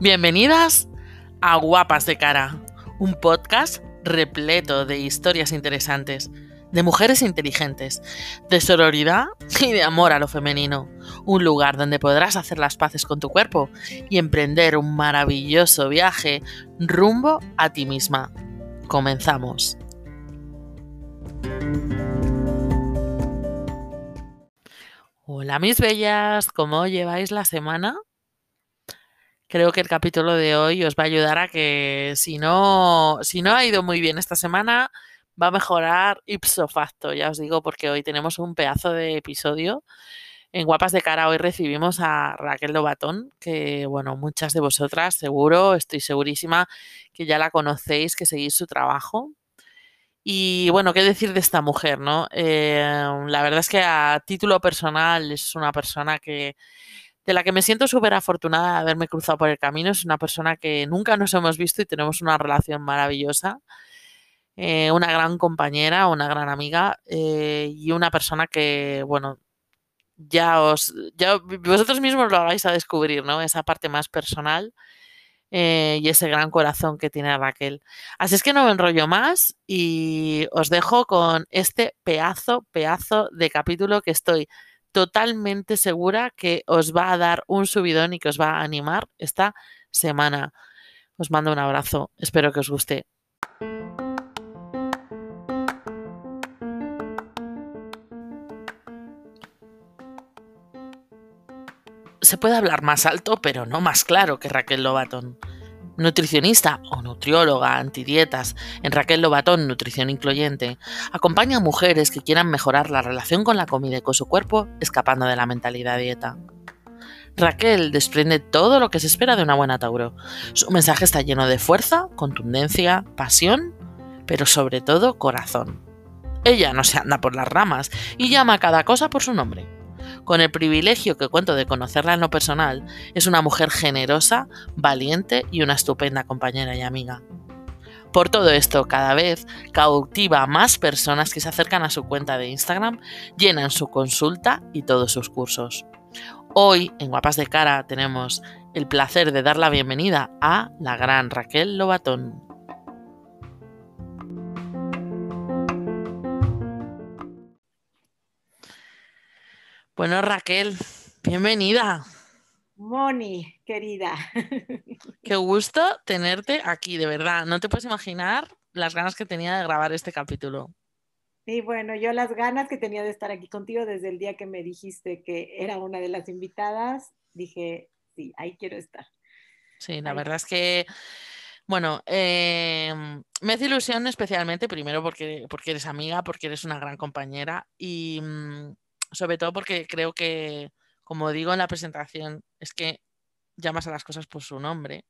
Bienvenidas a Guapas de Cara, un podcast repleto de historias interesantes, de mujeres inteligentes, de sororidad y de amor a lo femenino. Un lugar donde podrás hacer las paces con tu cuerpo y emprender un maravilloso viaje rumbo a ti misma. Comenzamos. Hola mis bellas, ¿cómo lleváis la semana? Creo que el capítulo de hoy os va a ayudar a que si no, si no ha ido muy bien esta semana, va a mejorar ipso facto, ya os digo, porque hoy tenemos un pedazo de episodio. En Guapas de Cara hoy recibimos a Raquel Lobatón, que bueno, muchas de vosotras seguro, estoy segurísima que ya la conocéis, que seguís su trabajo. Y bueno, ¿qué decir de esta mujer, no? Eh, la verdad es que a título personal es una persona que de la que me siento súper afortunada de haberme cruzado por el camino. Es una persona que nunca nos hemos visto y tenemos una relación maravillosa. Eh, una gran compañera, una gran amiga eh, y una persona que, bueno, ya os, ya vosotros mismos lo vais a descubrir, ¿no? Esa parte más personal eh, y ese gran corazón que tiene Raquel. Así es que no me enrollo más y os dejo con este pedazo, pedazo de capítulo que estoy totalmente segura que os va a dar un subidón y que os va a animar esta semana. Os mando un abrazo, espero que os guste. Se puede hablar más alto, pero no más claro que Raquel Lobaton nutricionista o nutrióloga antidietas en Raquel Lobatón Nutrición Incluyente, acompaña a mujeres que quieran mejorar la relación con la comida y con su cuerpo escapando de la mentalidad dieta. Raquel desprende todo lo que se espera de una buena Tauro. Su mensaje está lleno de fuerza, contundencia, pasión, pero sobre todo corazón. Ella no se anda por las ramas y llama a cada cosa por su nombre. Con el privilegio que cuento de conocerla en lo personal, es una mujer generosa, valiente y una estupenda compañera y amiga. Por todo esto, cada vez cautiva a más personas que se acercan a su cuenta de Instagram, llenan su consulta y todos sus cursos. Hoy, en Guapas de Cara, tenemos el placer de dar la bienvenida a la gran Raquel Lobatón. Bueno, Raquel, bienvenida. Moni, querida. Qué gusto tenerte aquí, de verdad. No te puedes imaginar las ganas que tenía de grabar este capítulo. Sí, bueno, yo las ganas que tenía de estar aquí contigo desde el día que me dijiste que era una de las invitadas, dije, sí, ahí quiero estar. Sí, la verdad es que, bueno, em, me hace ilusión especialmente, primero porque, porque eres amiga, porque eres una gran compañera y mm, sobre todo porque creo que, como digo en la presentación, es que llamas a las cosas por su nombre.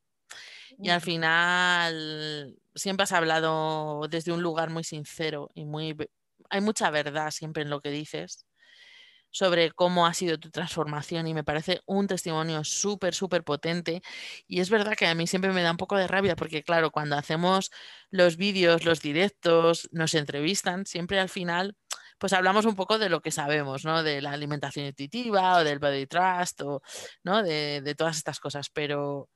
Y al final siempre has hablado desde un lugar muy sincero y muy... Hay mucha verdad siempre en lo que dices sobre cómo ha sido tu transformación y me parece un testimonio súper, súper potente. Y es verdad que a mí siempre me da un poco de rabia porque, claro, cuando hacemos los vídeos, los directos, nos entrevistan, siempre al final pues hablamos un poco de lo que sabemos, ¿no? De la alimentación intuitiva o del body trust o, ¿no? De, todas estas cosas, pero,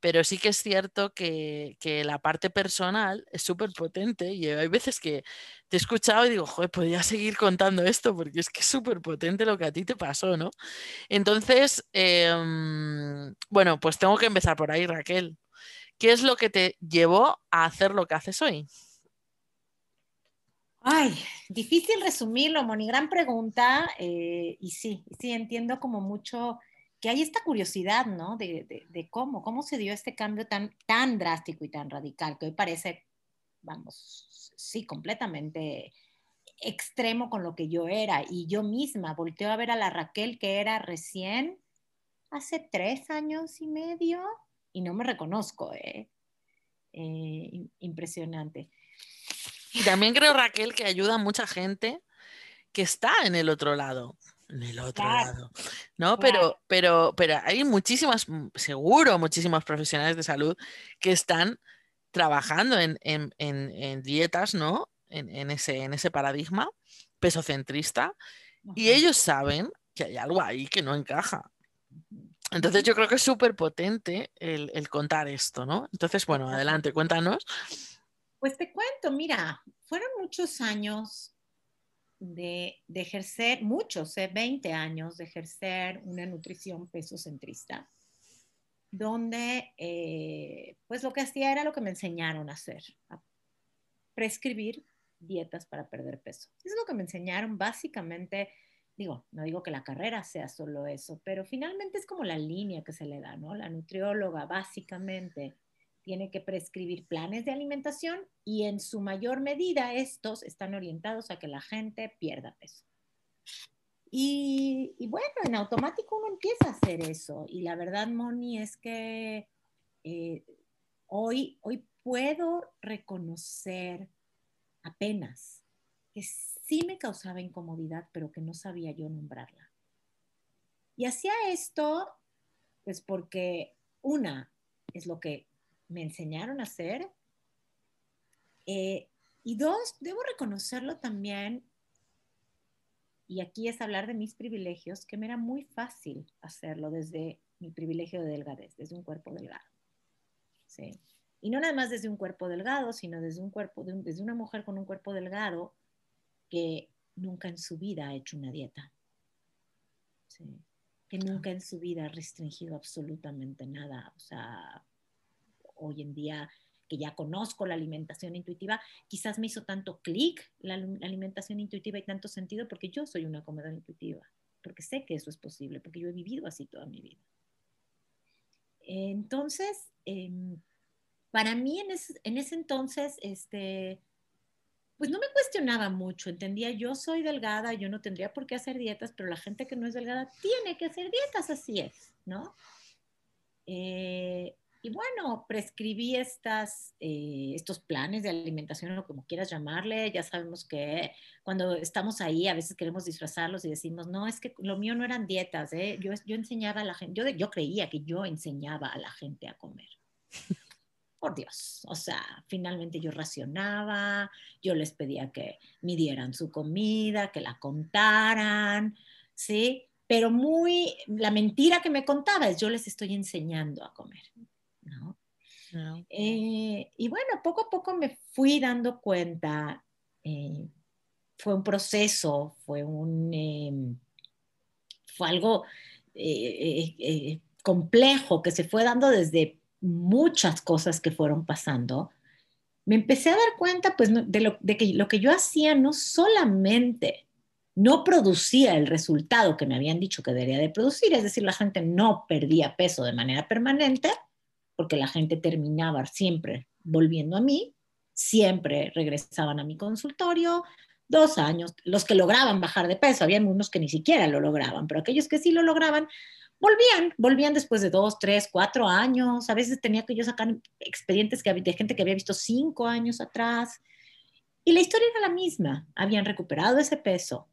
pero sí que es cierto que, la parte personal es súper potente y hay veces que te he escuchado y digo, joder, podría seguir contando esto porque es que es súper potente lo que a ti te pasó, ¿no? Entonces, em, bueno, pues tengo que empezar por ahí, Raquel. ¿Qué es lo que te llevó a hacer lo que haces hoy? Ay, difícil resumirlo, Moni, gran pregunta. Eh, y sí, sí, entiendo como mucho que hay esta curiosidad, ¿no? De, cómo, cómo se dio este cambio tan, tan drástico y tan radical, que hoy parece, vamos, sí, completamente extremo con lo que yo era. Y yo misma volteo a ver a la Raquel que era recién hace tres años y medio y no me reconozco, ¿eh? eh impresionante. Y también creo, Raquel, que ayuda a mucha gente que está en el otro lado. En el otro lado. ¿No? Pero, pero, pero hay muchísimas, seguro, muchísimos profesionales de salud que están trabajando en, dietas, ¿no? En, ese, en ese paradigma pesocentrista. Y ellos saben que hay algo ahí que no encaja. Entonces yo creo que es súper potente el, el, contar esto, ¿no? Entonces, bueno, adelante, cuéntanos. Pues te cuento, mira, fueron muchos años de, ejercer, muchos, eh, 20 años de ejercer una nutrición pesocentrista, donde eh, pues lo que hacía era lo que me enseñaron a hacer, a prescribir dietas para perder peso. Eso es lo que me enseñaron básicamente digo, no digo que la carrera sea solo eso, pero finalmente es como la línea que se le da, ¿no? La nutrióloga básicamente tiene que prescribir planes de alimentación y en su mayor medida estos están orientados a que la gente pierda peso. Y, y bueno, en automático uno empieza a hacer eso. Y la verdad, Moni, es que eh, hoy, hoy puedo reconocer apenas que sí me causaba incomodidad, pero que no sabía yo nombrarla. Y hacía esto, pues porque una es lo que me enseñaron a hacer, eh, y dos, debo reconocerlo también, y aquí es hablar de mis privilegios, que me era muy fácil hacerlo desde mi privilegio de delgadez, desde un cuerpo delgado. ¿sí? Y no nada más desde un cuerpo delgado, sino desde un cuerpo, desde una mujer con un cuerpo delgado, que nunca en su vida ha hecho una dieta, que nunca en su vida ha restringido absolutamente nada. O sea, hoy en día que ya conozco la alimentación intuitiva, quizás me hizo tanto clic la, alimentación intuitiva y tanto sentido porque yo soy una comedora intuitiva, porque sé que eso es posible, porque yo he vivido así toda mi vida. Entonces, em, para mí en, en, ese entonces, este, pues no me cuestionaba mucho, entendía, yo soy delgada, yo no tendría por qué hacer dietas, pero la gente que no es delgada tiene que hacer dietas, así es, ¿no? Eh, y bueno, prescribí estas, eh, estos planes de alimentación, o como quieras llamarle, ya sabemos que cuando estamos ahí a veces queremos disfrazarlos y decimos, no, es que lo mío no eran dietas, ¿eh? yo, yo enseñaba a la gente, yo, yo creía que yo enseñaba a la gente a comer por Dios, o sea, finalmente yo racionaba, yo les pedía que midieran su comida, que la contaran, ¿sí? Pero muy, la mentira que me contaba es yo les estoy enseñando a comer, ¿no? Eh, y bueno, poco a poco me fui dando cuenta, eh, fue un proceso, fue un, em, fue algo eh, complejo que se fue dando desde muchas cosas que fueron pasando, me empecé a dar cuenta pues, de, lo, de que lo que yo hacía no solamente no producía el resultado que me habían dicho que debería de producir, es decir, la gente no perdía peso de manera permanente, porque la gente terminaba siempre volviendo a mí, siempre regresaban a mi consultorio, dos años, los que lograban bajar de peso, había unos que ni siquiera lo lograban, pero aquellos que sí lo lograban, volvían, volvían después de dos, tres, cuatro años. A veces tenía que yo sacar expedientes que, de gente que había visto cinco años atrás. Y la historia era la misma. Habían recuperado ese peso.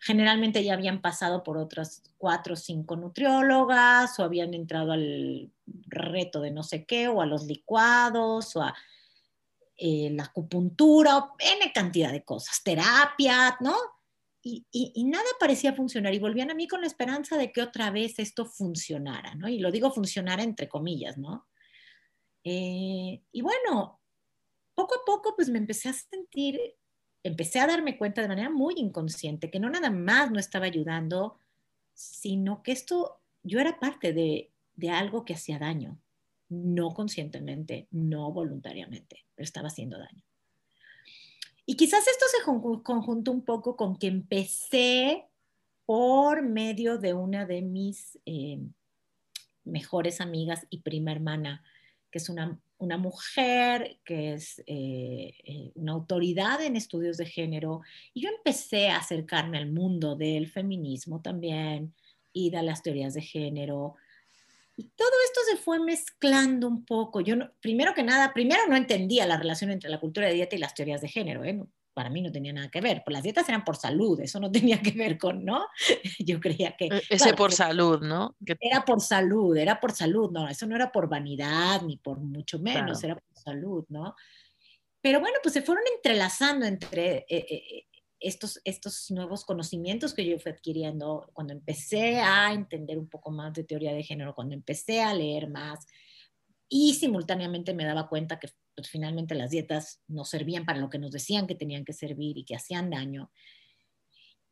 Generalmente ya habían pasado por otras cuatro o cinco nutriólogas o habían entrado al reto de no sé qué o a los licuados o a eh, la acupuntura o N cantidad de cosas, terapia, ¿no? y, nada parecía funcionar y volvían a mí con la esperanza de que otra vez esto funcionara, ¿no? Y lo digo funcionar entre comillas, ¿no? Eh, y bueno, poco a poco pues me empecé a sentir, empecé a darme cuenta de manera muy inconsciente que no nada más no estaba ayudando, sino que esto, yo era parte de, de algo que hacía daño, no conscientemente, no voluntariamente, pero estaba haciendo daño. Y quizás esto se conjuntó un poco con que empecé por medio de una de mis eh, mejores amigas y prima hermana, que es una, una mujer que es eh, eh, una autoridad en estudios de género. Y yo empecé a acercarme al mundo del feminismo también y de las teorías de género y todo esto se fue mezclando un poco. Yo, no, primero que nada, primero no entendía la relación entre la cultura de dieta y las teorías de género. ¿eh? Para mí no tenía nada que ver. Pues las dietas eran por salud, eso no tenía que ver con, ¿no? Yo creía que... E, ese por salud, ¿no? Era por salud, era por salud, no, eso no era por vanidad ni por mucho menos, era por salud, ¿no? Pero bueno, pues se fueron entrelazando entre... Eh, eh, estos, estos nuevos conocimientos que yo fui adquiriendo, cuando empecé a entender un poco más de teoría de género, cuando empecé a leer más y simultáneamente me daba cuenta que pues, finalmente las dietas no servían para lo que nos decían que tenían que servir y que hacían daño.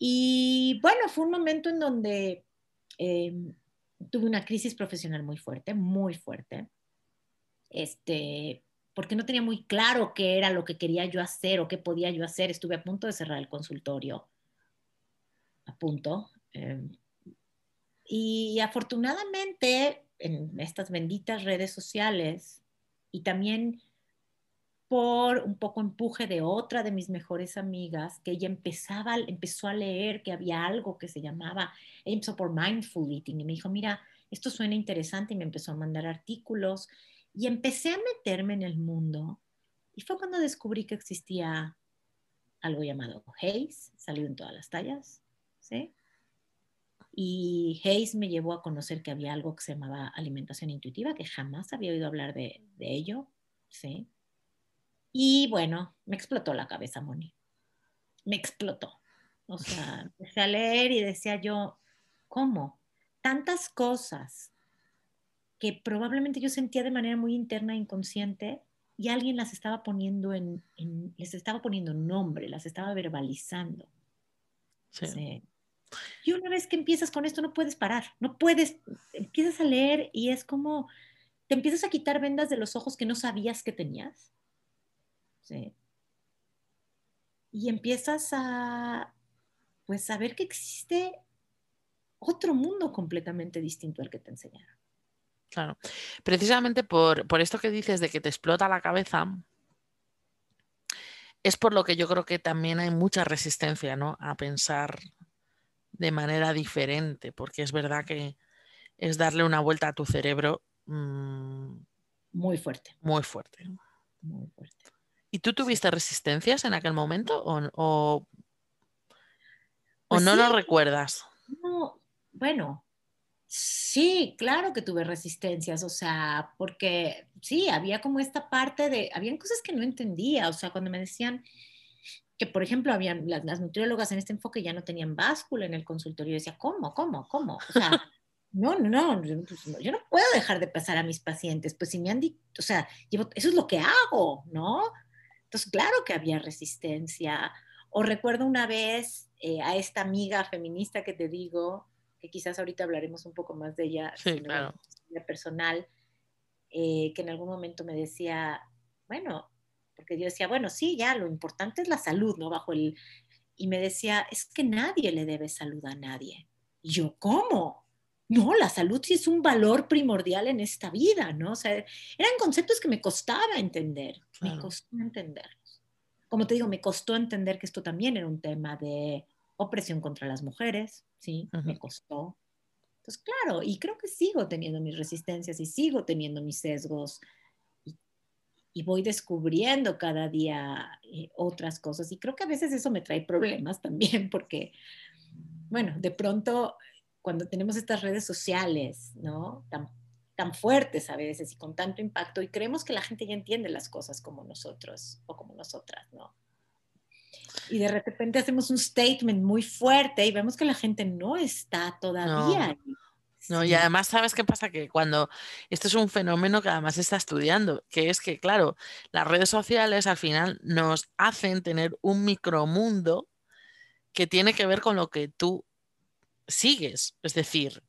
Y bueno, fue un momento en donde em, tuve una crisis profesional muy fuerte, muy fuerte. Este, porque no tenía muy claro qué era lo que quería yo hacer o qué podía yo hacer. Estuve a punto de cerrar el consultorio, a punto. Em, y afortunadamente en estas benditas redes sociales y también por un poco empuje de otra de mis mejores amigas, que ella empezaba, empezó a leer que había algo que se llamaba, ella empezó por mindful eating y me dijo, mira, esto suena interesante y me empezó a mandar artículos y empecé a meterme en el mundo. Y fue cuando descubrí que existía algo llamado Hayes, salió en todas las tallas, ¿sí? Y Hayes me llevó a conocer que había algo que se llamaba alimentación intuitiva, que jamás había oído hablar de, de ello, ¿sí? Y bueno, me explotó la cabeza, Moni. Me explotó. O sea, empecé a leer y decía yo, ¿cómo? Tantas cosas que probablemente yo sentía de manera muy interna e inconsciente y alguien las estaba poniendo en, les estaba poniendo nombre, las estaba verbalizando. Sí. Y una vez que empiezas con esto no puedes parar, no puedes, empiezas a leer y es como, te empiezas a quitar vendas de los ojos que no sabías que tenías. Sí. Y empiezas a, pues, a ver que existe otro mundo completamente distinto al que te enseñaron. Claro. Precisamente por, esto que dices de que te explota la cabeza, es por lo que yo creo que también hay mucha resistencia ¿no? a pensar de manera diferente, porque es verdad que es darle una vuelta a tu cerebro mm, muy fuerte. Muy fuerte. Muy fuerte. ¿Y tú tuviste resistencias en aquel momento o, o, pues no lo recuerdas? No, bueno, Sí, claro que tuve resistencias, o sea, porque sí, había como esta parte de, habían cosas que no entendía, o sea, cuando me decían que, por ejemplo, habían las, nutriólogas en este enfoque ya no tenían báscula en el consultorio, yo decía, ¿cómo, cómo, cómo? O sea, no, no, no, pues, yo no puedo dejar de pasar a mis pacientes, pues si me han dicho, o sea, eso es lo que hago, ¿no? Entonces, claro que había resistencia. O recuerdo una vez eh, a esta amiga feminista que te digo, que quizás ahorita hablaremos un poco más de ella, sí, claro. personal, eh, que en algún momento me decía, bueno, porque yo decía, bueno, sí, ya, lo importante es la salud, ¿no? Bajo el... Y me decía, es que nadie le debe salud a nadie. Y yo, ¿cómo? No, la salud sí es un valor primordial en esta vida, ¿no? O sea, eran conceptos que me costaba entender, me costó entenderlos. Como te digo, me costó entender que esto también era un tema de opresión contra las mujeres, ¿sí? Me costó. Entonces, claro, y creo que sigo teniendo mis resistencias y sigo teniendo mis sesgos y, voy descubriendo cada día eh, otras cosas. Y creo que a veces eso me trae problemas también porque, bueno, de pronto cuando tenemos estas redes sociales, ¿no? Tan, tan fuertes a veces y con tanto impacto y creemos que la gente ya entiende las cosas como nosotros o como nosotras, ¿no? y de repente hacemos un statement muy fuerte y vemos que la gente no está todavía. No. Y además, ¿sabes qué pasa? Que cuando esto es un fenómeno que además se está estudiando, que es que, claro, las redes sociales al final nos hacen tener un micromundo que tiene que ver con lo que tú sigues. Es decir,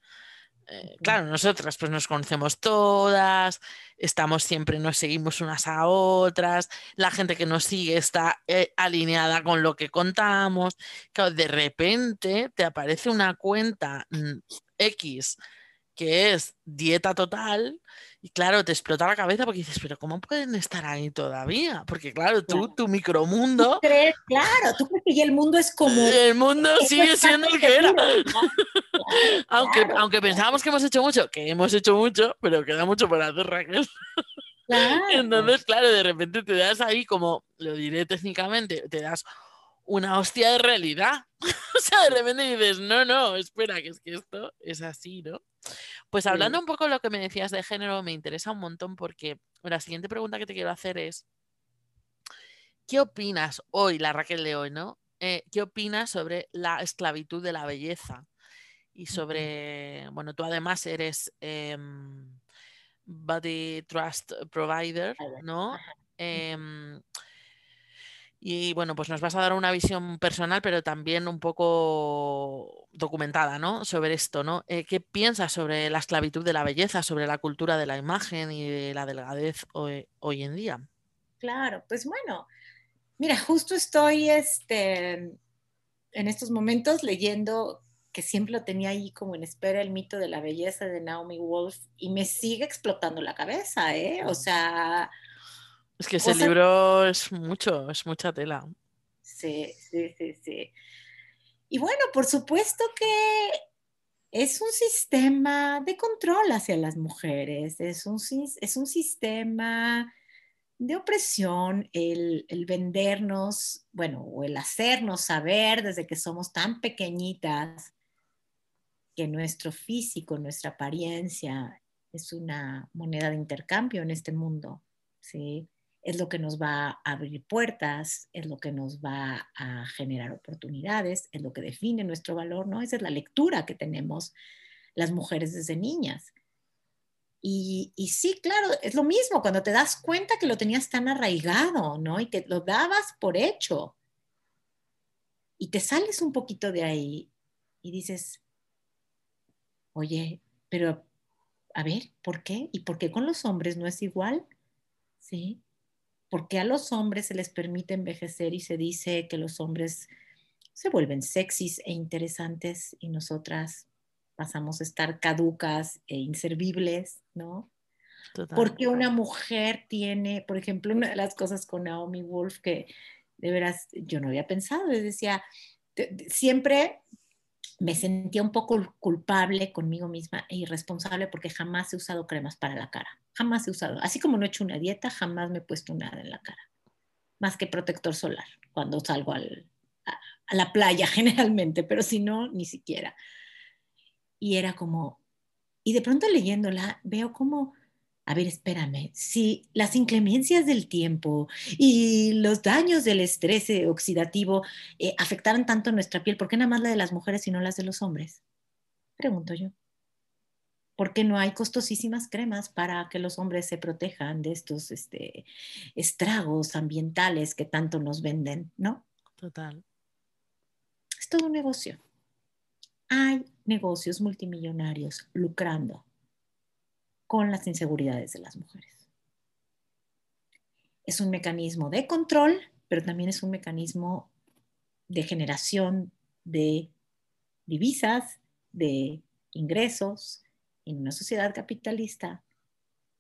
eh, claro, nosotras pues nos conocemos todas, estamos siempre, nos seguimos unas a otras, la gente que nos sigue está eh, alineada con lo que contamos. Claro, de repente te aparece una cuenta mm, X que es dieta total, y claro, te explota la cabeza porque dices, pero ¿cómo pueden estar ahí todavía? Porque claro, tú, tu micromundo... ¿Tú crees? Claro, tú crees que el mundo es como... El mundo sigue siendo el que era. aunque, aunque pensábamos que hemos hecho mucho, que hemos hecho mucho, pero queda mucho por hacer, Raquel. Entonces, claro, de repente te das ahí como, lo diré técnicamente, te das una hostia de realidad. o sea, de repente dices, no, no, espera, que es que esto es así, ¿no? Pues hablando un poco de lo que me decías de género, me interesa un montón porque la siguiente pregunta que te quiero hacer es, ¿qué opinas hoy, la Raquel de hoy, ¿no? eh, ¿qué opinas sobre la esclavitud de la belleza? Y sobre, bueno, tú además eres em, Body Trust Provider, ¿no? Y bueno, pues nos vas a dar una visión personal, pero también un poco documentada, ¿no? Sobre esto, ¿no? Eh, ¿Qué piensas sobre la esclavitud de la belleza, sobre la cultura de la imagen y de la delgadez hoy, hoy en día? Claro, pues bueno, mira, justo estoy este, en estos momentos leyendo que siempre lo tenía ahí como en espera el mito de la belleza de Naomi Wolf y me sigue explotando la cabeza, ¿eh? O sea, es que ese libro es mucho, es mucha tela. Sí, sí, sí, sí. Y bueno, por supuesto que es un sistema de control hacia las mujeres, es un, es un sistema de opresión, el, el, vendernos, bueno, o el hacernos saber desde que somos tan pequeñitas que nuestro físico, nuestra apariencia es una moneda de intercambio en este mundo, ¿sí? Es lo que nos va a abrir puertas, es lo que nos va a generar oportunidades, es lo que define nuestro valor, ¿no? Esa es la lectura que tenemos las mujeres desde niñas. Y, y, sí, claro, es lo mismo cuando te das cuenta que lo tenías tan arraigado, ¿no? Y que lo dabas por hecho. Y te sales un poquito de ahí y dices, oye, pero a ver, ¿por qué? ¿Y por qué con los hombres no es igual? ¿Sí? ¿Por qué a los hombres se les permite envejecer y se dice que los hombres se vuelven sexys e interesantes y nosotras pasamos a estar caducas e inservibles, ¿no? Porque una mujer tiene, por ejemplo, una de las cosas con Naomi Wolf que de veras yo no había pensado, les decía, siempre me sentía un poco culpable conmigo misma e irresponsable porque jamás he usado cremas para la cara. Jamás he usado. Así como no he hecho una dieta, jamás me he puesto nada en la cara. Más que protector solar cuando salgo a, la playa generalmente, pero si no, ni siquiera. Y era como, y de pronto leyéndola veo como a ver, espérame, si las inclemencias del tiempo y los daños del estrés eh, oxidativo eh, afectaran tanto nuestra piel, ¿por qué nada más la de las mujeres y no las de los hombres? Pregunto yo. ¿Por qué no hay costosísimas cremas para que los hombres se protejan de estos este, estragos ambientales que tanto nos venden, no? Total. Es todo un negocio. Hay negocios multimillonarios lucrando con las inseguridades de las mujeres. Es un mecanismo de control, pero también es un mecanismo de generación de divisas, de ingresos en una sociedad capitalista,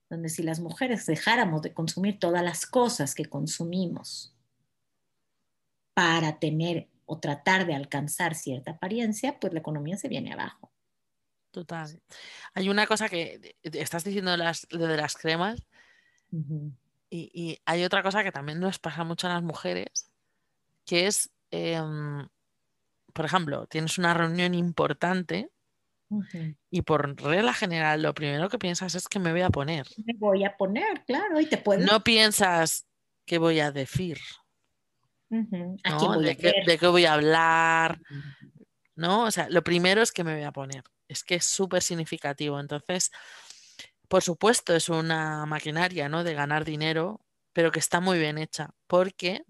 donde si las mujeres dejáramos de consumir todas las cosas que consumimos para tener o tratar de alcanzar cierta apariencia, pues la economía se viene abajo. Total. Hay una cosa que estás diciendo de las, de las cremas y, hay otra cosa que también nos pasa mucho a las mujeres, que es, em, por ejemplo, tienes una reunión importante y por regla general lo primero que piensas es que me voy a poner. Me voy a poner, claro, y te puedes... No piensas qué voy a decir. ¿De, qué, ¿De, qué, voy a hablar? ¿No? O sea, lo primero es que me voy a poner es que es súper significativo. Entonces, por supuesto, es una maquinaria ¿no? de ganar dinero, pero que está muy bien hecha, porque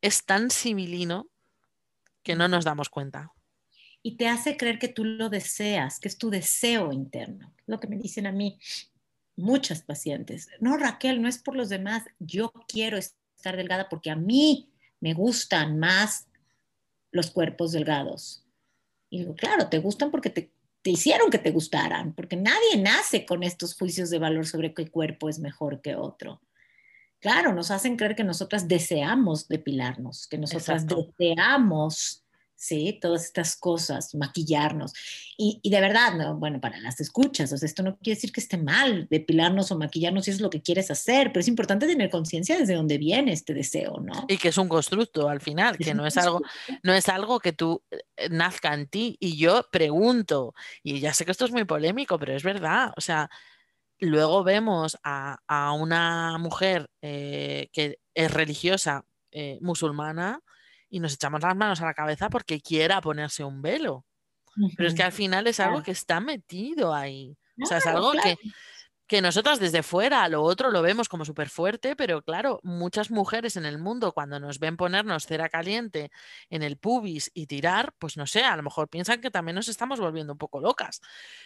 es tan civilino que no nos damos cuenta. Y te hace creer que tú lo deseas, que es tu deseo interno. Lo que me dicen a mí muchas pacientes. No, Raquel, no es por los demás. Yo quiero estar delgada porque a mí me gustan más los cuerpos delgados. Y digo, claro, te gustan porque te, hicieron que te gustaran, porque nadie nace con estos juicios de valor sobre qué cuerpo es mejor que otro. Claro, nos hacen creer que nosotras deseamos depilarnos, que nosotras deseamos ¿sí? Todas estas cosas, maquillarnos. Y, de verdad, ¿no? bueno, para las escuchas, o sea, esto no quiere decir que esté mal depilarnos o maquillarnos si es lo que quieres hacer, pero es importante tener conciencia desde dónde viene este deseo, ¿no? Y que es un constructo al final, que no es algo, no es algo que tú eh, nazca en ti. Y yo pregunto, y ya sé que esto es muy polémico, pero es verdad, o sea, luego vemos a, una mujer eh, que es religiosa, eh, musulmana, y nos echamos las manos a la cabeza porque quiera ponerse un velo. Pero es que al final es algo que está metido ahí. o sea, es algo que, que nosotras desde fuera lo otro lo vemos como súper fuerte, pero claro, muchas mujeres en el mundo cuando nos ven ponernos cera caliente en el pubis y tirar, pues no sé, a lo mejor piensan que también nos estamos volviendo un poco locas.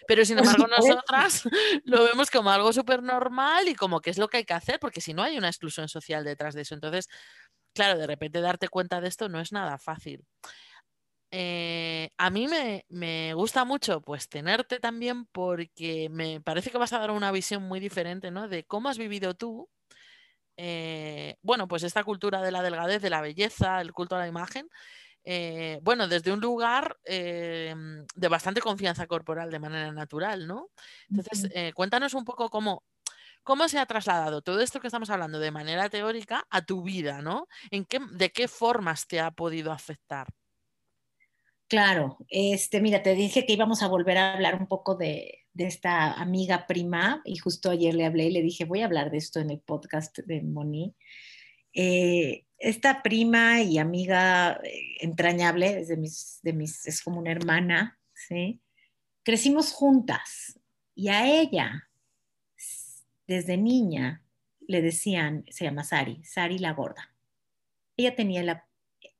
Pero sin embargo nosotras lo vemos como algo súper normal y como que es lo que hay que hacer, porque si no hay una exclusión social detrás de eso. Entonces, claro, de repente darte cuenta de esto no es nada fácil. Eh, a mí me, gusta mucho pues tenerte también porque me parece que vas a dar una visión muy diferente ¿no? de cómo has vivido tú, eh, bueno, pues esta cultura de la delgadez, de la belleza, el culto a la imagen, eh, bueno, desde un lugar de bastante confianza corporal de manera natural, ¿no? Entonces, cuéntanos un poco cómo, cómo se ha trasladado todo esto que estamos hablando de manera teórica a tu vida, ¿no? ¿En qué, ¿De qué formas te ha podido afectar? Claro, este, mira, te dije que íbamos a volver a hablar un poco de, esta amiga prima y justo ayer le hablé y le dije, voy a hablar de esto en el podcast de Moni. Eh, esta prima y amiga eh, entrañable, es, mis, de mis, es como una hermana, ¿sí? Crecimos juntas y a ella, desde niña, le decían, se llama Sari, Sari la gorda. Ella tenía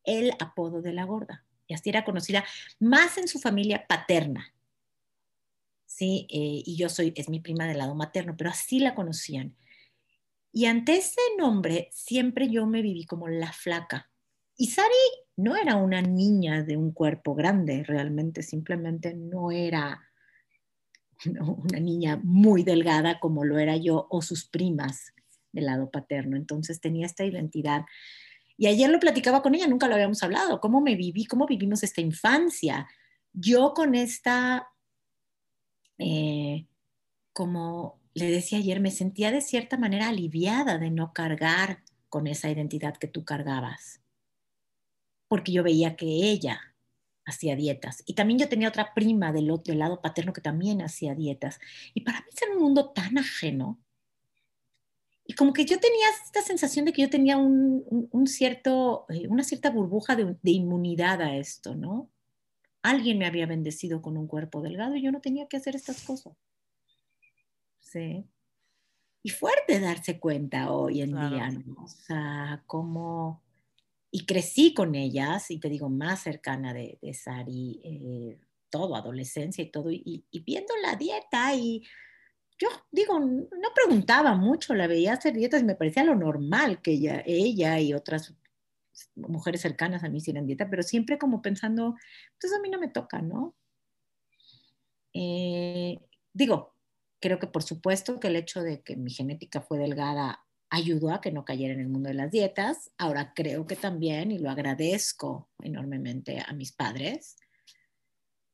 el apodo de la gorda y así era conocida más en su familia paterna. Sí, eh, y yo soy, es mi prima del lado materno, pero así la conocían. Y ante ese nombre siempre yo me viví como la flaca. Y Sari no era una niña de un cuerpo grande, realmente, simplemente no era una niña muy delgada como lo era yo o sus primas del lado paterno. Entonces tenía esta identidad y ayer lo platicaba con ella, nunca lo habíamos hablado, cómo me viví, cómo vivimos esta infancia. Yo con esta, eh, como le decía ayer, me sentía de cierta manera aliviada de no cargar con esa identidad que tú cargabas, porque yo veía que ella hacía dietas. Y también yo tenía otra prima del otro lado paterno que también hacía dietas. Y para mí ser un mundo tan ajeno, y como que yo tenía esta sensación de que yo tenía un, cierto, eh, una cierta burbuja de, inmunidad a esto, ¿no? Alguien me había bendecido con un cuerpo delgado y yo no tenía que hacer estas cosas. Sí. Y fuerte darse cuenta hoy en día, ¿no? O sea, como... Y crecí con ellas, y te digo, más cercana de, de Sari, eh, todo, adolescencia y todo, y, y viendo la dieta y yo digo, no preguntaba mucho, la veía hacer dietas y me parecía lo normal que ella, ella y otras mujeres cercanas a mí hicieran dieta, pero siempre como pensando, pues a mí no me toca, ¿no? Eh, digo, creo que por supuesto que el hecho de que mi genética fue delgada ayudó a que no cayera en el mundo de las dietas. Ahora creo que también, y lo agradezco enormemente a mis padres,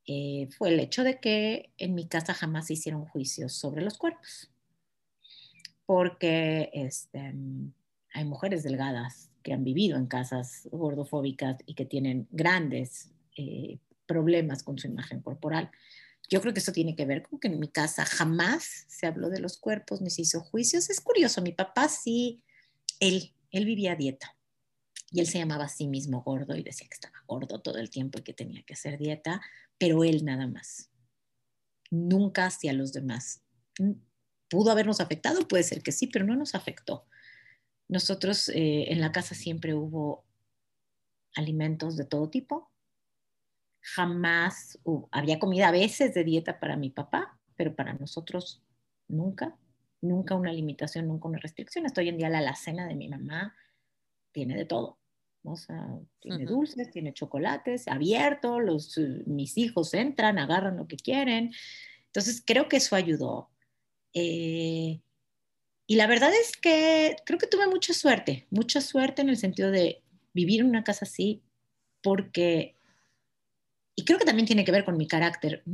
eh, fue el hecho de que en mi casa jamás se hicieron juicios sobre los cuerpos, porque este, hay mujeres delgadas que han vivido en casas gordofóbicas y que tienen grandes eh, problemas con su imagen corporal. Yo creo que eso tiene que ver con que en mi casa jamás se habló de los cuerpos ni se hizo juicios. Es curioso, mi papá sí, él, él vivía dieta y él se llamaba a sí mismo gordo y decía que estaba gordo todo el tiempo y que tenía que hacer dieta, pero él nada más. Nunca hacia los demás. ¿Pudo habernos afectado? Puede ser que sí, pero no nos afectó. Nosotros eh, en la casa siempre hubo alimentos de todo tipo. Jamás había comida a veces de dieta para mi papá, pero para nosotros nunca, nunca una limitación, nunca una restricción. Hasta hoy en día la alacena de mi mamá tiene de todo. O sea, tiene dulces, tiene chocolates, abierto, los, eh, mis hijos entran, agarran lo que quieren. Entonces, creo que eso ayudó. Eh, y la verdad es que creo que tuve mucha suerte, mucha suerte en el sentido de vivir en una casa así, porque, y creo que también tiene que ver con mi carácter,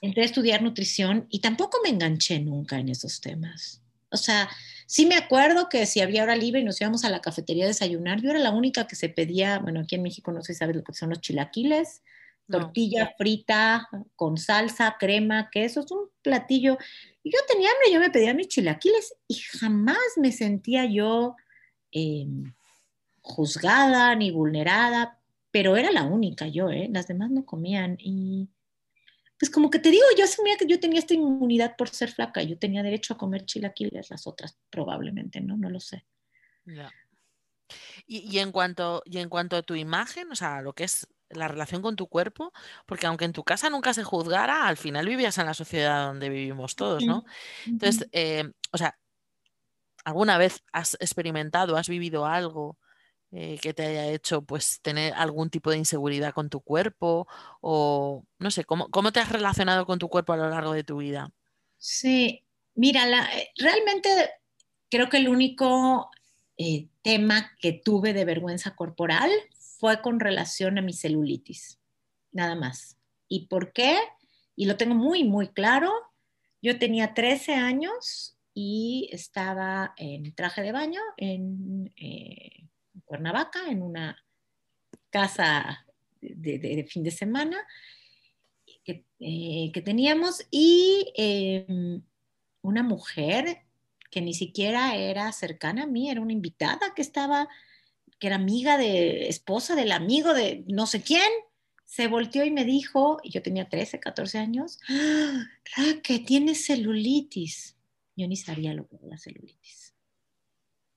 entré a estudiar nutrición y tampoco me enganché nunca en esos temas. O sea, sí me acuerdo que si había hora libre y nos íbamos a la cafetería a desayunar, yo era la única que se pedía, bueno, aquí en México no sé si sabes lo que son los chilaquiles, tortilla frita con salsa, crema, queso, es un platillo. Y yo tenía hambre, yo me pedía mis chilaquiles y jamás me sentía yo em, juzgada ni vulnerada, pero era la única yo, ¿eh? Las demás no comían y pues como que te digo, yo asumía que yo tenía esta inmunidad por ser flaca, yo tenía derecho a comer chilaquiles, las otras probablemente, ¿no? No lo sé. Y, y, en cuanto, y en cuanto a tu imagen, o sea, lo que es la relación con tu cuerpo, porque aunque en tu casa nunca se juzgara, al final vivías en la sociedad donde vivimos todos, ¿no? Entonces, eh, o sea, ¿alguna vez has experimentado, has vivido algo eh, que te haya hecho pues tener algún tipo de inseguridad con tu cuerpo? O no sé, ¿cómo, cómo te has relacionado con tu cuerpo a lo largo de tu vida? Sí, mira, eh, realmente creo que el único tema que tuve de vergüenza corporal fue con relación a mi celulitis, nada más. ¿Y por qué? Y lo tengo muy, muy claro. Yo tenía 13 años y estaba en traje de baño en eh, Cuernavaca, en una casa de, fin de semana que, eh, teníamos y em, una mujer que ni siquiera era cercana a mí, era una invitada que estaba que era amiga de, esposa del amigo de no sé quién, se volteó y me dijo, y yo tenía 13, 14 años, ¡Ah, Raque, tienes celulitis. Yo ni sabía lo que era la celulitis.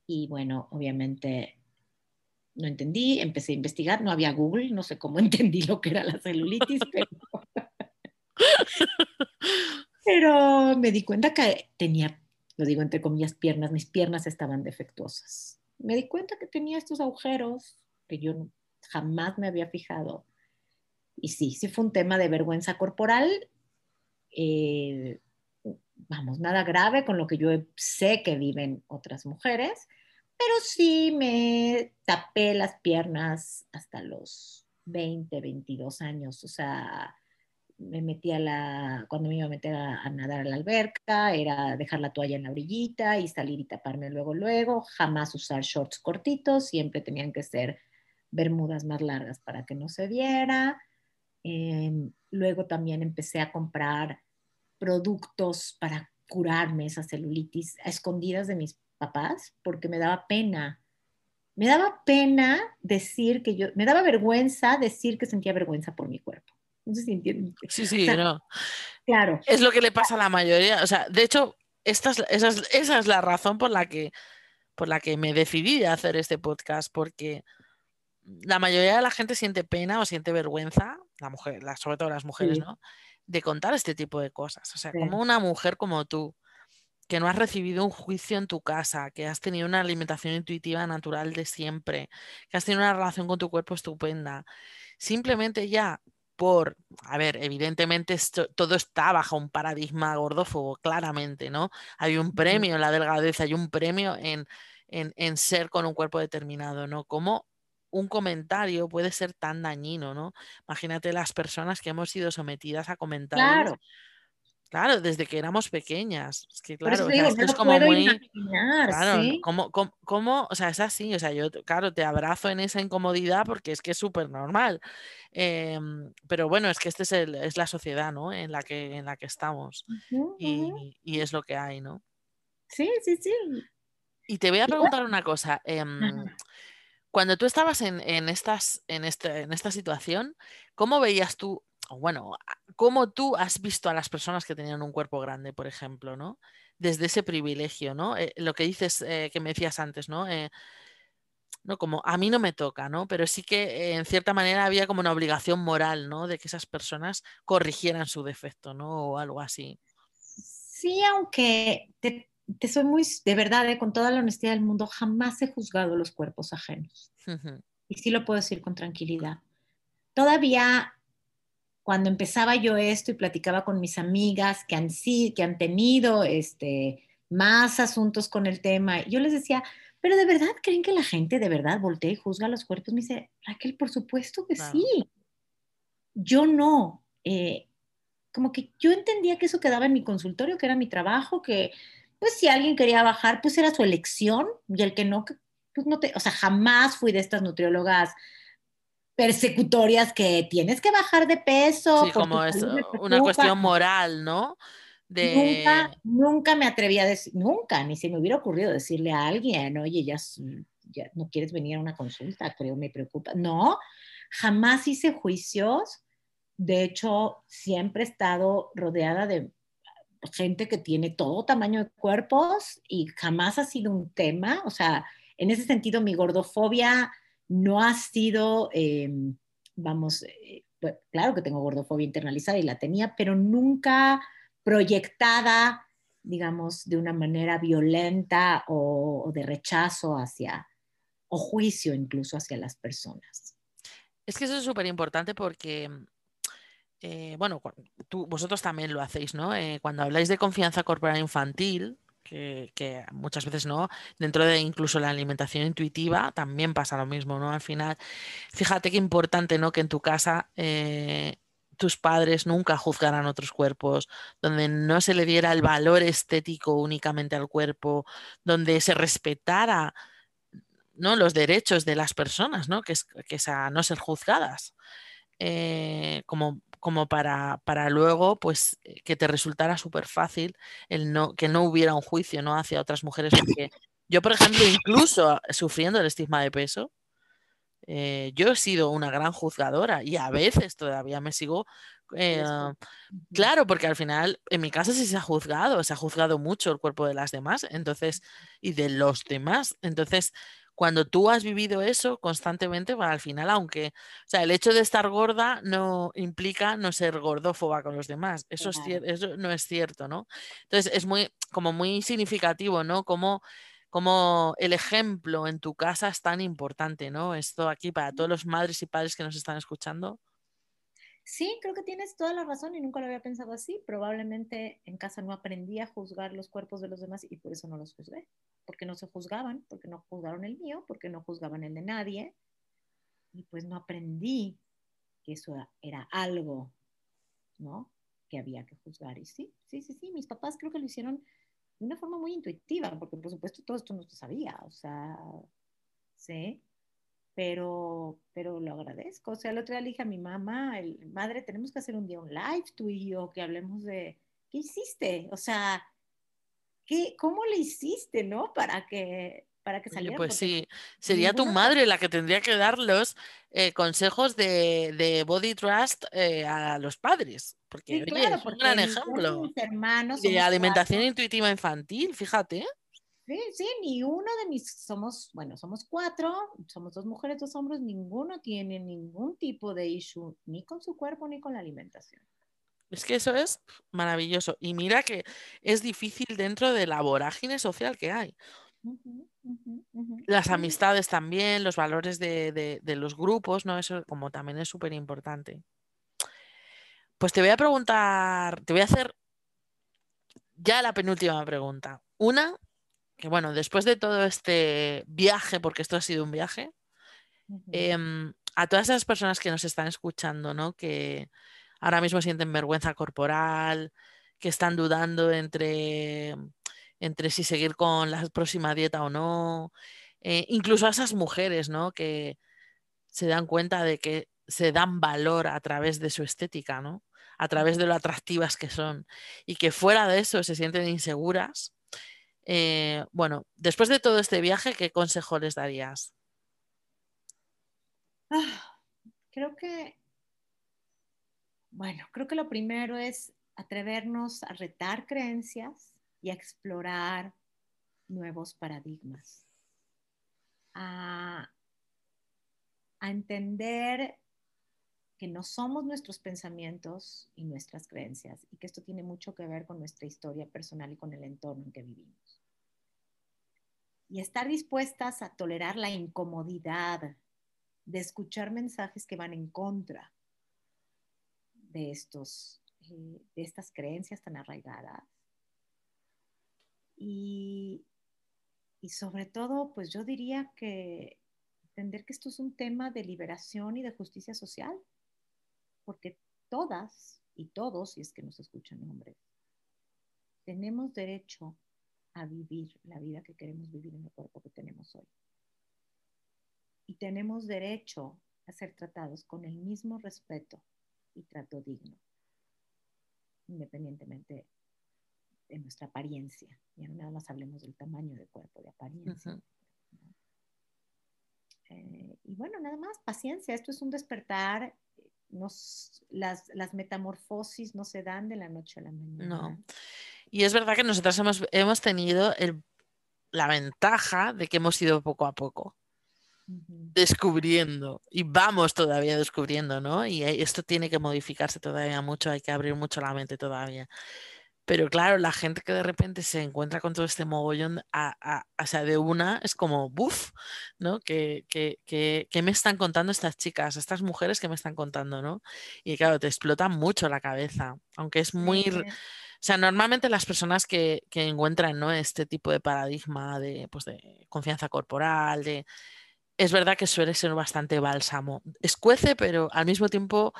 Y bueno, obviamente no entendí, empecé a investigar, no había Google, no sé cómo entendí lo que era la celulitis, pero, me di cuenta que tenía, lo digo entre comillas, piernas, mis piernas estaban defectuosas me di cuenta que tenía estos agujeros que yo jamás me había fijado. Y sí, sí fue un tema de vergüenza corporal. Eh, vamos, nada grave con lo que yo sé que viven otras mujeres, pero sí me tapé las piernas hasta los 20, 22 años. O sea, me metía la, cuando me iba a meter a, nadar a la alberca, era dejar la toalla en la orillita y salir y taparme luego, luego, jamás usar shorts cortitos, siempre tenían que ser bermudas más largas para que no se viera. Em, luego también empecé a comprar productos para curarme esa celulitis a escondidas de mis papás porque me daba pena. Me daba pena decir que yo, me daba vergüenza decir que sentía vergüenza por mi cuerpo. No sé si entienden. Sí, sí, no. Claro. Es lo que le pasa a la mayoría. O sea, de hecho, esta es, esa, es, esa es la razón por la que por la que me decidí a hacer este podcast, porque la mayoría de la gente siente pena o siente vergüenza, la mujer, sobre todo las mujeres, ¿no? De contar este tipo de cosas. O sea, como una mujer como tú, que no has recibido un juicio en tu casa, que has tenido una alimentación intuitiva natural de siempre, que has tenido una relación con tu cuerpo estupenda, simplemente ya por, a ver, evidentemente esto, todo está bajo un paradigma gordófobo, claramente, ¿no? Hay un premio en la delgadez, hay un premio en, en, ser con un cuerpo determinado, ¿no? Como un comentario puede ser tan dañino, ¿no? Imagínate las personas que hemos sido sometidas a comentarios Claro, desde que éramos pequeñas. Es que claro, es como muy. Claro, ¿cómo, o sea, es así, o sea, yo, claro, te abrazo en esa incomodidad porque es que es súper normal. Em, pero bueno, es que esta es, es la sociedad, ¿no? En la que, en la que estamos. y, y, es lo que hay, ¿no? Sí, sí, sí. Y te voy a preguntar una cosa. Em, cuando tú estabas en, en, estas, en, este, en esta situación, ¿cómo veías tú bueno, cómo tú has visto a las personas que tenían un cuerpo grande, por ejemplo, ¿no? Desde ese privilegio, ¿no? Eh, lo que dices, eh, que me decías antes, ¿no? Eh, no como a mí no me toca, ¿no? Pero sí que en cierta manera había como una obligación moral, ¿no? De que esas personas corrigieran su defecto, ¿no? O algo así. Sí, aunque te, soy muy, de verdad, con toda la honestidad del mundo, jamás he juzgado los cuerpos ajenos. Y sí lo puedo decir con tranquilidad. Todavía cuando empezaba yo esto y platicaba con mis amigas que han, que han tenido este, más asuntos con el tema, yo les decía, pero de verdad creen que la gente de verdad voltea y juzga los cuerpos. Me dice, Raquel, por supuesto que sí. Yo no. Eh, como que yo entendía que eso quedaba en mi consultorio, que era mi trabajo, que pues si alguien quería bajar, pues era su elección y el que no, pues no te, o sea, jamás fui de estas nutriólogas persecutorias que tienes que bajar de peso. Sí, como es una cuestión moral, ¿no? De... Nunca, nunca me atreví a decir, nunca, ni se me hubiera ocurrido decirle a alguien, oye, ya ya no quieres venir a una consulta, creo, me preocupa. No, jamás hice juicios. De hecho, siempre he estado rodeada de gente que tiene todo tamaño de cuerpos y jamás ha sido un tema. O sea, en ese sentido, mi gordofobia no ha sido, eh, vamos, eh, pues, claro que tengo gordofobia internalizada y la tenía, pero nunca proyectada, digamos, de una manera violenta o, de rechazo hacia, o juicio incluso hacia las personas. Es que eso es súper importante porque eh, bueno, tú, vosotros también lo hacéis, ¿no? cuando habláis de confianza corporal infantil, que, muchas veces no, dentro de incluso la alimentación intuitiva también pasa lo mismo, ¿no? Al final, fíjate qué importante, ¿no? Que en tu casa eh, tus padres nunca juzgaran otros cuerpos, donde no se le diera el valor estético únicamente al cuerpo, donde se respetara ¿no? los derechos de las personas, ¿no? Que es, que a no ser juzgadas. Eh, como como para, para luego pues eh, que te resultara súper fácil el no, que no hubiera un juicio ¿no? hacia otras mujeres. Porque yo, por ejemplo, incluso sufriendo el estigma de peso, eh, yo he sido una gran juzgadora y a veces todavía me sigo. Eh, claro, porque al final en mi casa sí se ha juzgado, se ha juzgado mucho el cuerpo de las demás, entonces, y de los demás. Entonces, cuando tú has vivido eso constantemente, al final, aunque, o sea, el hecho de estar gorda no implica no ser gordófoba con los demás. Eso, es eso no es cierto, ¿no? Entonces, es muy, como muy significativo, ¿no? Como, como el ejemplo en tu casa es tan importante, ¿no? Esto aquí para todos los madres y padres que nos están escuchando. Sí, creo que tienes toda la razón y nunca lo había pensado así. Probablemente en casa no aprendí a juzgar los cuerpos de los demás y por eso no los juzgué. Porque no se juzgaban, porque no juzgaron el mío, porque no juzgaban el de nadie. Y pues no aprendí que eso era algo, ¿no? Que había que juzgar. Y sí, sí, sí, sí. Mis papás creo que lo hicieron de una forma muy intuitiva, porque por supuesto todo esto no se sabía. O sea, sí pero, pero lo agradezco. O sea, el otro día le dije a mi mamá, el, madre, tenemos que hacer un día un live tú y yo, que hablemos de, ¿qué hiciste? O sea, ¿qué, ¿cómo le hiciste, no? Para que, para que saliera. Pues sí, sería tu madre la que tendría que dar los eh, consejos de, de, body trust eh, a los padres. Porque, sí, claro, es un gran ejemplo. Hermanos, de alimentación intuitiva infantil, fíjate. Sí, sí, ni uno de mis, somos, bueno, somos cuatro, somos dos mujeres, dos hombres, ninguno tiene ningún tipo de issue, ni con su cuerpo, ni con la alimentación. Es que eso es maravilloso. Y mira que es difícil dentro de la vorágine social que hay. Las amistades también, los valores de, de, los grupos, ¿no? Eso como también es súper importante. Pues te voy a preguntar, te voy a hacer ya la penúltima pregunta. Una que bueno, después de todo este viaje, porque esto ha sido un viaje, em, a todas esas personas que nos están escuchando, ¿no? Que ahora mismo sienten vergüenza corporal, que están dudando entre, entre si seguir con la próxima dieta o no, eh, incluso a esas mujeres, ¿no? Que se dan cuenta de que se dan valor a través de su estética, ¿no? A través de lo atractivas que son y que fuera de eso se sienten inseguras eh, bueno, después de todo este viaje, ¿qué consejo les darías? Ah, creo que, bueno, creo que lo primero es atrevernos a retar creencias y a explorar nuevos paradigmas, a, a entender que no somos nuestros pensamientos y nuestras creencias y que esto tiene mucho que ver con nuestra historia personal y con el entorno en que vivimos. Y estar dispuestas a tolerar la incomodidad de escuchar mensajes que van en contra de, estos, eh, de estas creencias tan arraigadas. Y, y sobre todo, pues yo diría que entender que esto es un tema de liberación y de justicia social porque todas y todos, si es que nos escuchan hombres, tenemos derecho a vivir la vida que queremos vivir en el cuerpo que tenemos hoy. Y tenemos derecho a ser tratados con el mismo respeto y trato digno, independientemente de nuestra apariencia. Ya no nada más hablemos del tamaño del cuerpo, de apariencia. Eh, y bueno, nada más, paciencia, esto es un despertar. Nos, las, las, metamorfosis no se dan de la noche a la mañana. No. Y es verdad que nosotras hemos, hemos tenido el, la ventaja de que hemos ido poco a poco descubriendo y vamos todavía descubriendo, ¿no? Y esto tiene que modificarse todavía mucho, hay que abrir mucho la mente todavía. Pero claro, la gente que de repente se encuentra con todo este mogollón, a, o sea, de una, es como, ¡buf! ¿no? ¿Qué, me están contando estas chicas, estas mujeres que me están contando, ¿no? Y claro, te explota mucho la cabeza, aunque es muy... O sea, normalmente las personas que, encuentran ¿no? este tipo de paradigma de, pues, de confianza corporal, de, es verdad que suele ser bastante bálsamo. Escuece, pero al mismo tiempo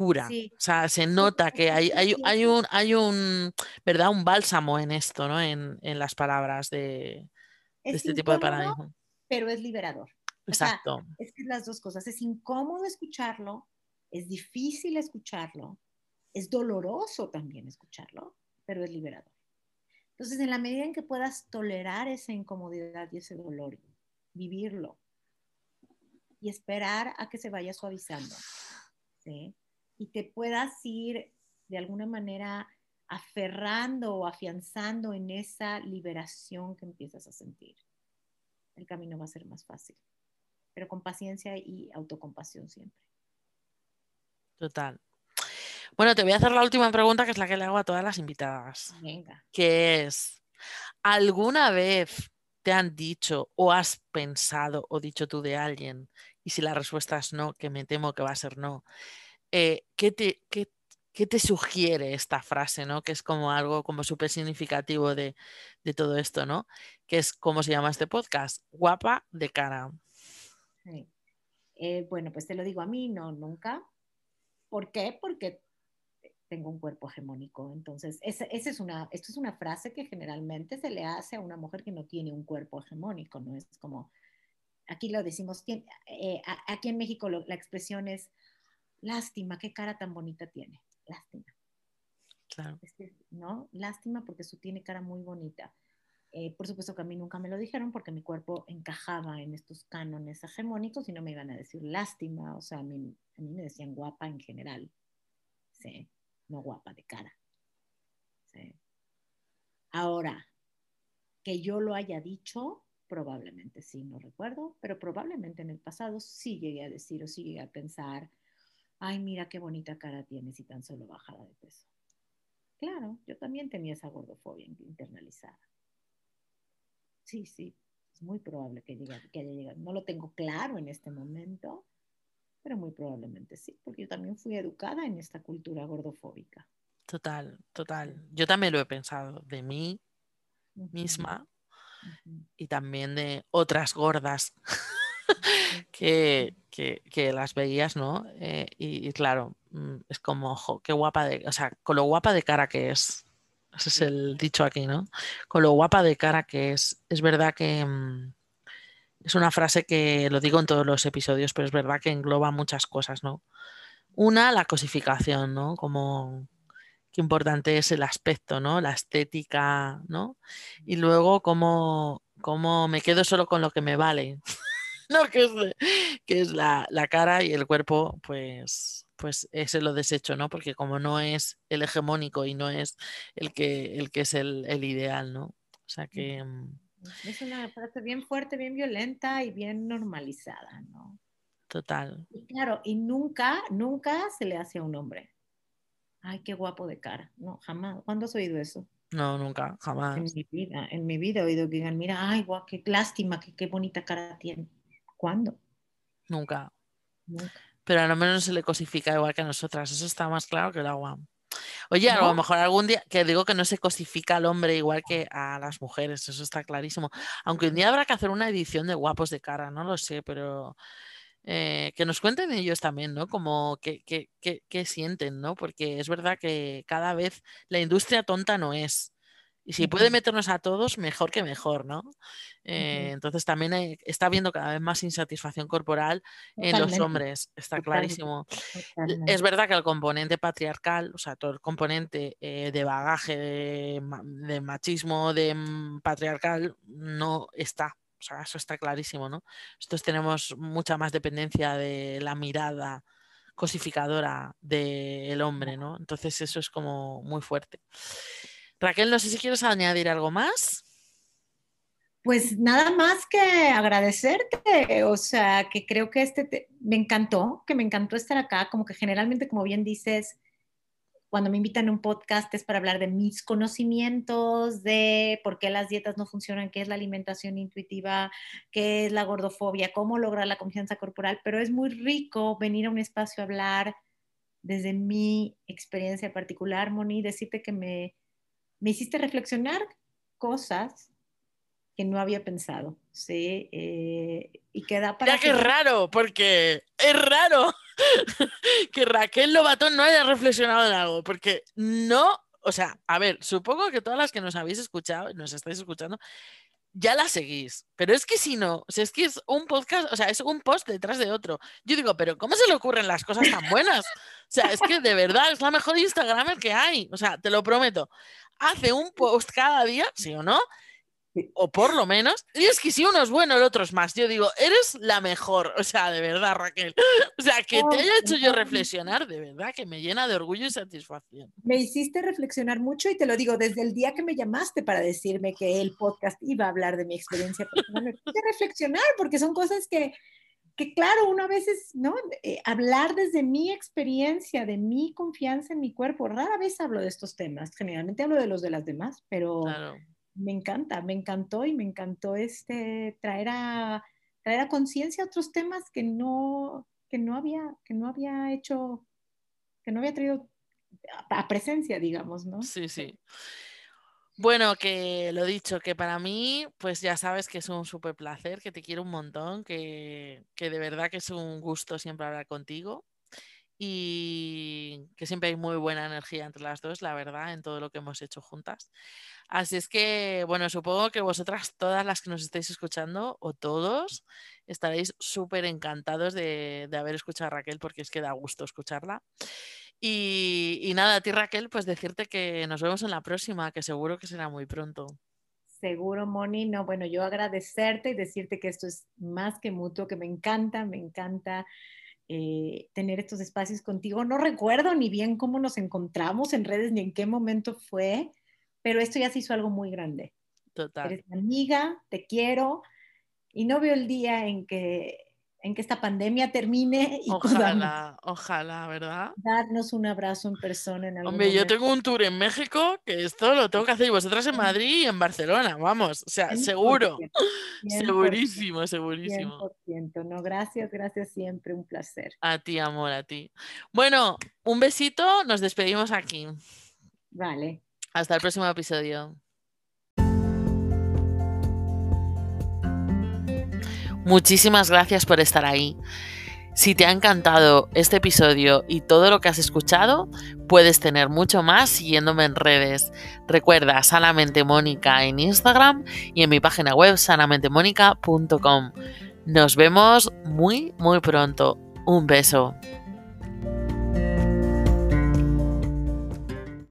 cura. O sea, se nota que hay, hay, hay, un, hay un, ¿verdad? un bálsamo en esto, ¿no? En, en las palabras de, este tipo de paradigma. Pero es liberador. Exacto. es que las dos cosas. Es incómodo escucharlo, es difícil escucharlo, es doloroso también escucharlo, pero es liberador. Entonces, en la medida en que puedas tolerar esa incomodidad y ese dolor, vivirlo y esperar a que se vaya suavizando, ¿sí? Y te puedas ir de alguna manera aferrando o afianzando en esa liberación que empiezas a sentir. El camino va a ser más fácil, pero con paciencia y autocompasión siempre. Total. Bueno, te voy a hacer la última pregunta, que es la que le hago a todas las invitadas. Venga. Que es, ¿alguna vez te han dicho o has pensado o dicho tú de alguien? Y si la respuesta es no, que me temo que va a ser no, eh, ¿qué, te, te, sugiere esta frase, ¿no? Que es como algo como súper significativo de, todo esto, ¿no? Que es, ¿cómo se llama este podcast? Guapa de cara. Eh, bueno, pues te lo digo a mí, no, nunca. ¿Por qué? Porque tengo un cuerpo hegemónico. Entonces, esa, es una, esto es una frase que generalmente se le hace a una mujer que no tiene un cuerpo hegemónico, ¿no? Es como, aquí lo decimos, eh, aquí en México la expresión es, lástima, qué cara tan bonita tiene, lástima. Claro. ¿No? Lástima porque su tiene cara muy bonita. Eh, por supuesto que a mí nunca me lo dijeron porque mi cuerpo encajaba en estos cánones hegemónicos y no me iban a decir lástima, o sea, a mí, a mí me decían guapa en general, sí, no guapa de cara. Sí. Ahora, que yo lo haya dicho, probablemente sí, no recuerdo, pero probablemente en el pasado sí llegué a decir o sí llegué a pensar, ay, mira qué bonita cara tienes y tan solo bajada de peso. Claro, yo también tenía esa gordofobia internalizada. Sí, sí, es muy probable que, llegue, que haya llegado. No lo tengo claro en este momento, pero muy probablemente sí, porque yo también fui educada en esta cultura gordofóbica. Total, total. Yo también lo he pensado de mí misma y también de otras gordas que, que, las veías, ¿no? Eh, y, claro, mm, es como, ojo, qué guapa de, o sea, con lo guapa de cara que es, ese es el dicho aquí, ¿no? Con lo guapa de cara que es, es verdad que mm, es una frase que lo digo en todos los episodios, pero es verdad que engloba muchas cosas, ¿no? Una, la cosificación, ¿no? Como qué importante es el aspecto, ¿no? La estética, ¿no? Y luego cómo, cómo me quedo solo con lo que me vale. ¿no? Que es, que es la, cara y el cuerpo, pues, pues ese lo desecho, ¿no? Porque como no es el hegemónico y no es el que, el que es el, ideal, ¿no? O sea que... Mm, es una frase bien fuerte, bien violenta y bien normalizada, ¿no? Total. Y claro, y nunca, nunca se le hace a un hombre. Ay, qué guapo de cara. No, jamás. ¿Cuándo has oído eso? No, nunca, jamás. En mi vida, en mi vida he oído que digan, mira, ay, guau, qué lástima, qué, qué bonita cara tiene. ¿Cuándo? Nunca. Pero a lo menos se le cosifica igual que a nosotras. Eso está más claro que el agua. Oye, a lo mejor algún día, que digo que no se cosifica al hombre igual que a las mujeres, eso está clarísimo. Aunque un día habrá que hacer una edición de guapos de cara, no lo sé, pero eh, que nos cuenten ellos también, ¿no? Como qué, qué sienten, ¿no? Porque es verdad que cada vez la industria tonta no es. Y si puede meternos a todos, mejor que mejor, ¿no? Eh, entonces también está habiendo cada vez más insatisfacción corporal en los hombres, está clarísimo. Es verdad que el componente patriarcal, o sea, todo el componente eh, de bagaje, de, machismo, de mm, patriarcal, no está. O sea, eso está clarísimo, ¿no? Nosotros tenemos mucha más dependencia de la mirada cosificadora del hombre, ¿no? Entonces eso es como muy fuerte. Raquel, no sé si quieres añadir algo más. Pues nada más que agradecerte, o sea, que creo que este me encantó, que me encantó estar acá, como que generalmente, como bien dices, cuando me invitan a un podcast es para hablar de mis conocimientos, de por qué las dietas no funcionan, qué es la alimentación intuitiva, qué es la gordofobia, cómo lograr la confianza corporal, pero es muy rico venir a un espacio a hablar desde mi experiencia particular, Moni, decirte que me, me hiciste reflexionar cosas que no había pensado, ¿sí? Eh, y queda para... Ya que es raro, porque es raro que Raquel Lobatón no haya reflexionado en algo, porque no, o sea, a ver, supongo que todas las que nos habéis escuchado, nos estáis escuchando, ya la seguís. Pero es que si no, o sea, es que es un podcast, o sea, es un post detrás de otro. Yo digo, pero ¿cómo se le ocurren las cosas tan buenas? O sea, es que de verdad es la mejor Instagramer que hay. O sea, te lo prometo. Hace un post cada día, ¿sí o no? O por lo menos. Y es que si uno es bueno, el otro es más. Yo digo, eres la mejor. O sea, de verdad, Raquel. O sea, que te haya hecho yo reflexionar, de verdad, que me llena de orgullo y satisfacción. Me hiciste reflexionar mucho y te lo digo, desde el día que me llamaste para decirme que el podcast iba a hablar de mi experiencia personal, me puse reflexionar porque son cosas que, que claro, uno a veces, ¿no? Eh, hablar desde mi experiencia, de mi confianza en mi cuerpo, rara vez hablo de estos temas. Generalmente hablo de los de las demás, pero... Claro me encanta, me encantó y me encantó este, traer a, traer a conciencia otros temas que no, que, no había, que no había hecho, que no había traído a, presencia, digamos, ¿no? Sí, sí. Bueno, que lo dicho, que para mí, pues ya sabes que es un súper placer, que te quiero un montón, que, que de verdad que es un gusto siempre hablar contigo y que siempre hay muy buena energía entre las dos, la verdad, en todo lo que hemos hecho juntas. Así es que, bueno, supongo que vosotras, todas las que nos estáis escuchando, o todos, estaréis súper encantados de, haber escuchado a Raquel, porque es que da gusto escucharla. Y, y nada, a ti Raquel, pues decirte que nos vemos en la próxima, que seguro que será muy pronto. Seguro, Moni. No, bueno, yo agradecerte y decirte que esto es más que mutuo, que me encanta, me encanta eh, tener estos espacios contigo. No recuerdo ni bien cómo nos encontramos en redes ni en qué momento fue, pero esto ya se hizo algo muy grande. Total. Eres amiga, te quiero y no veo el día en que en que esta pandemia termine y ojalá, ojalá, ¿verdad? Darnos un abrazo en persona en algún Hombre, yo tengo un tour en México que esto lo tengo que hacer y vosotras en Madrid y en Barcelona, vamos, o sea, seguro, segurísimo, segurísimo. 100%, no, gracias, gracias siempre, un placer. A ti, amor, a ti. Bueno, un besito, nos despedimos aquí. Vale. Hasta el próximo episodio. Muchísimas gracias por estar ahí. Si te ha encantado este episodio y todo lo que has escuchado, puedes tener mucho más siguiéndome en redes. Recuerda Sanamente Mónica en Instagram y en mi página web sanamentemónica.com. Nos vemos muy, muy pronto. Un beso.